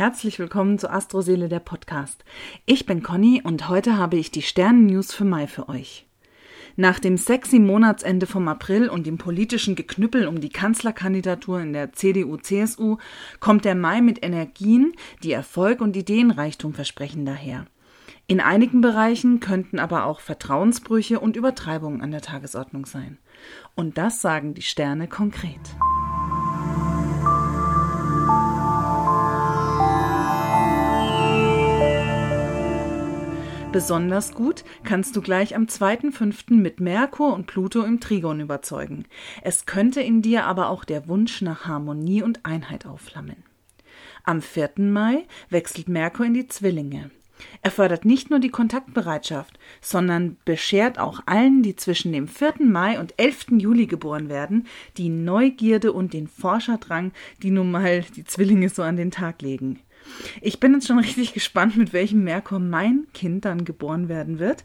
Herzlich willkommen zu Astroseele der Podcast. Ich bin Conny und heute habe ich die Sternen-News für Mai für euch. Nach dem sexy Monatsende vom April und dem politischen Geknüppel um die Kanzlerkandidatur in der CDU-CSU kommt der Mai mit Energien, die Erfolg und Ideenreichtum versprechen daher. In einigen Bereichen könnten aber auch Vertrauensbrüche und Übertreibungen an der Tagesordnung sein. Und das sagen die Sterne konkret. Besonders gut kannst du gleich am 2.5. mit Merkur und Pluto im Trigon überzeugen. Es könnte in dir aber auch der Wunsch nach Harmonie und Einheit aufflammen. Am 4. Mai wechselt Merkur in die Zwillinge. Er fördert nicht nur die Kontaktbereitschaft, sondern beschert auch allen, die zwischen dem 4. Mai und 11. Juli geboren werden, die Neugierde und den Forscherdrang, die nun mal die Zwillinge so an den Tag legen. Ich bin jetzt schon richtig gespannt, mit welchem Merkur mein Kind dann geboren werden wird,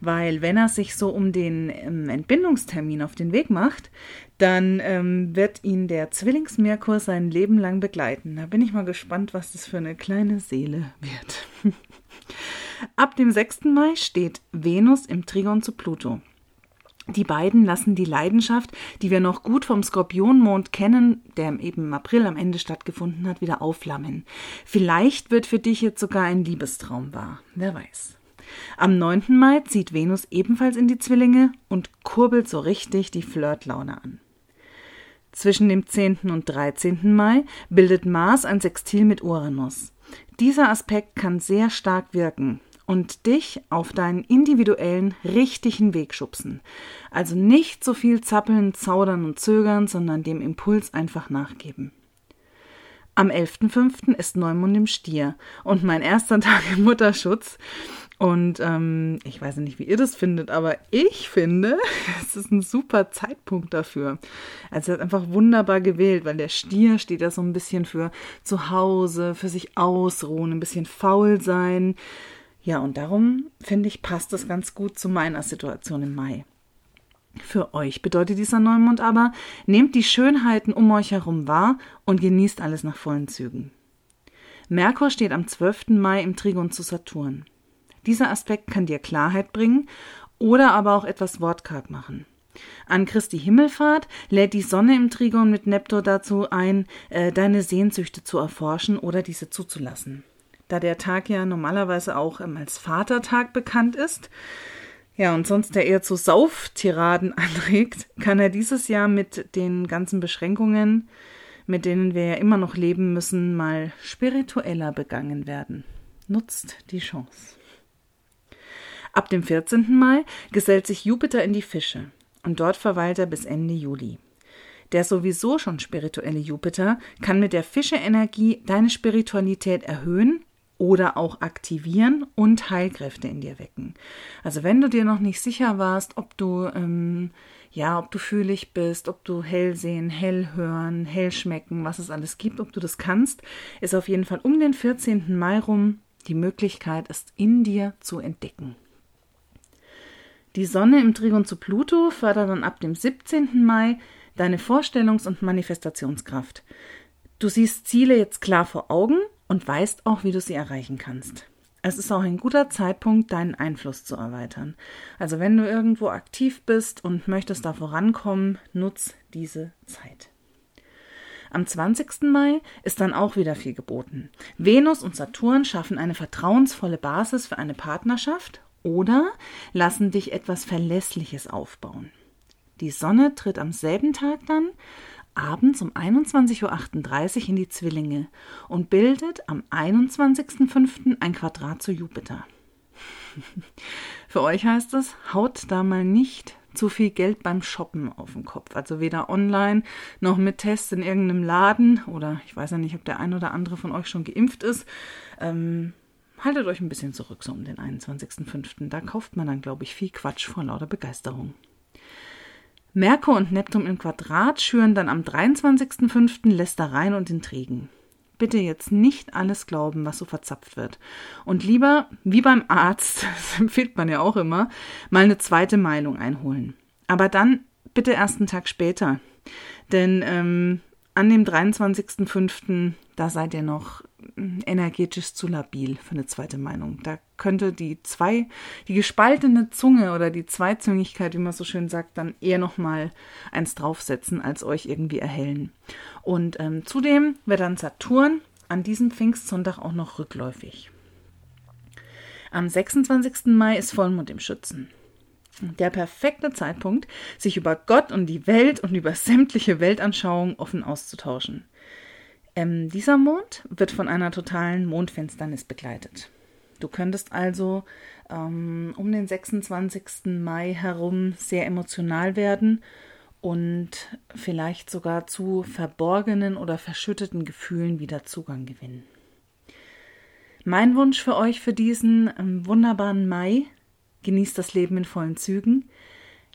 weil wenn er sich so um den ähm, Entbindungstermin auf den Weg macht, dann ähm, wird ihn der Zwillingsmerkur sein Leben lang begleiten. Da bin ich mal gespannt, was das für eine kleine Seele wird. Ab dem 6. Mai steht Venus im Trigon zu Pluto. Die beiden lassen die Leidenschaft, die wir noch gut vom Skorpionmond kennen, der eben im April am Ende stattgefunden hat, wieder aufflammen. Vielleicht wird für dich jetzt sogar ein Liebestraum wahr. Wer weiß. Am 9. Mai zieht Venus ebenfalls in die Zwillinge und kurbelt so richtig die Flirtlaune an. Zwischen dem 10. und 13. Mai bildet Mars ein Sextil mit Uranus. Dieser Aspekt kann sehr stark wirken, und dich auf deinen individuellen, richtigen Weg schubsen. Also nicht so viel zappeln, zaudern und zögern, sondern dem Impuls einfach nachgeben. Am 11.05. ist Neumond im Stier und mein erster Tag im Mutterschutz. Und ähm, ich weiß nicht, wie ihr das findet, aber ich finde, es ist ein super Zeitpunkt dafür. Also er hat einfach wunderbar gewählt, weil der Stier steht ja so ein bisschen für zu Hause, für sich ausruhen, ein bisschen faul sein, ja, und darum finde ich, passt das ganz gut zu meiner Situation im Mai. Für euch bedeutet dieser Neumond aber, nehmt die Schönheiten um euch herum wahr und genießt alles nach vollen Zügen. Merkur steht am 12. Mai im Trigon zu Saturn. Dieser Aspekt kann dir Klarheit bringen oder aber auch etwas wortkarg machen. An Christi Himmelfahrt lädt die Sonne im Trigon mit Neptur dazu ein, äh, deine Sehnsüchte zu erforschen oder diese zuzulassen da der Tag ja normalerweise auch ähm, als Vatertag bekannt ist. Ja, und sonst der eher zu Sauftiraden anregt, kann er dieses Jahr mit den ganzen Beschränkungen, mit denen wir ja immer noch leben müssen, mal spiritueller begangen werden. Nutzt die Chance. Ab dem 14. Mai gesellt sich Jupiter in die Fische und dort verweilt er bis Ende Juli. Der sowieso schon spirituelle Jupiter kann mit der Fische-Energie deine Spiritualität erhöhen oder auch aktivieren und Heilkräfte in dir wecken. Also wenn du dir noch nicht sicher warst, ob du ähm, ja, ob du fühlig bist, ob du hell sehen, hell hören, hell schmecken, was es alles gibt, ob du das kannst, ist auf jeden Fall um den 14. Mai rum die Möglichkeit, es in dir zu entdecken. Die Sonne im Trigon zu Pluto fördert dann ab dem 17. Mai deine Vorstellungs- und Manifestationskraft. Du siehst Ziele jetzt klar vor Augen und weißt auch, wie du sie erreichen kannst. Es ist auch ein guter Zeitpunkt, deinen Einfluss zu erweitern. Also wenn du irgendwo aktiv bist und möchtest da vorankommen, nutz diese Zeit. Am 20. Mai ist dann auch wieder viel geboten. Venus und Saturn schaffen eine vertrauensvolle Basis für eine Partnerschaft oder lassen dich etwas Verlässliches aufbauen. Die Sonne tritt am selben Tag dann abends um 21.38 Uhr in die Zwillinge und bildet am 21.05. ein Quadrat zu Jupiter. Für euch heißt es, haut da mal nicht zu viel Geld beim Shoppen auf den Kopf. Also weder online noch mit Tests in irgendeinem Laden oder ich weiß ja nicht, ob der ein oder andere von euch schon geimpft ist. Ähm, haltet euch ein bisschen zurück so um den 21.05. Da kauft man dann, glaube ich, viel Quatsch vor lauter Begeisterung. Merkur und Neptun im Quadrat schüren dann am 23.05. Lästereien und Intrigen. Bitte jetzt nicht alles glauben, was so verzapft wird. Und lieber, wie beim Arzt, das empfiehlt man ja auch immer, mal eine zweite Meinung einholen. Aber dann bitte erst einen Tag später. Denn ähm, an dem 23.05., da seid ihr noch energetisch zu labil für eine zweite Meinung. Da könnte die zwei, die gespaltene Zunge oder die Zweizüngigkeit, wie man so schön sagt, dann eher nochmal eins draufsetzen, als euch irgendwie erhellen. Und ähm, zudem wird dann Saturn an diesem Pfingstsonntag auch noch rückläufig. Am 26. Mai ist Vollmond im Schützen. Der perfekte Zeitpunkt, sich über Gott und die Welt und über sämtliche Weltanschauungen offen auszutauschen. Ähm, dieser Mond wird von einer totalen Mondfinsternis begleitet. Du könntest also ähm, um den 26. Mai herum sehr emotional werden und vielleicht sogar zu verborgenen oder verschütteten Gefühlen wieder Zugang gewinnen. Mein Wunsch für euch für diesen ähm, wunderbaren Mai genießt das Leben in vollen Zügen,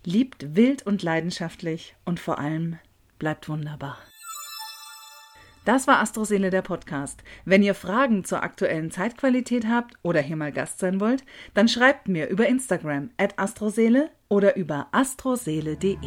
liebt wild und leidenschaftlich und vor allem bleibt wunderbar. Das war Astroseele der Podcast. Wenn ihr Fragen zur aktuellen Zeitqualität habt oder hier mal Gast sein wollt, dann schreibt mir über Instagram at astroseele oder über astroseele.de.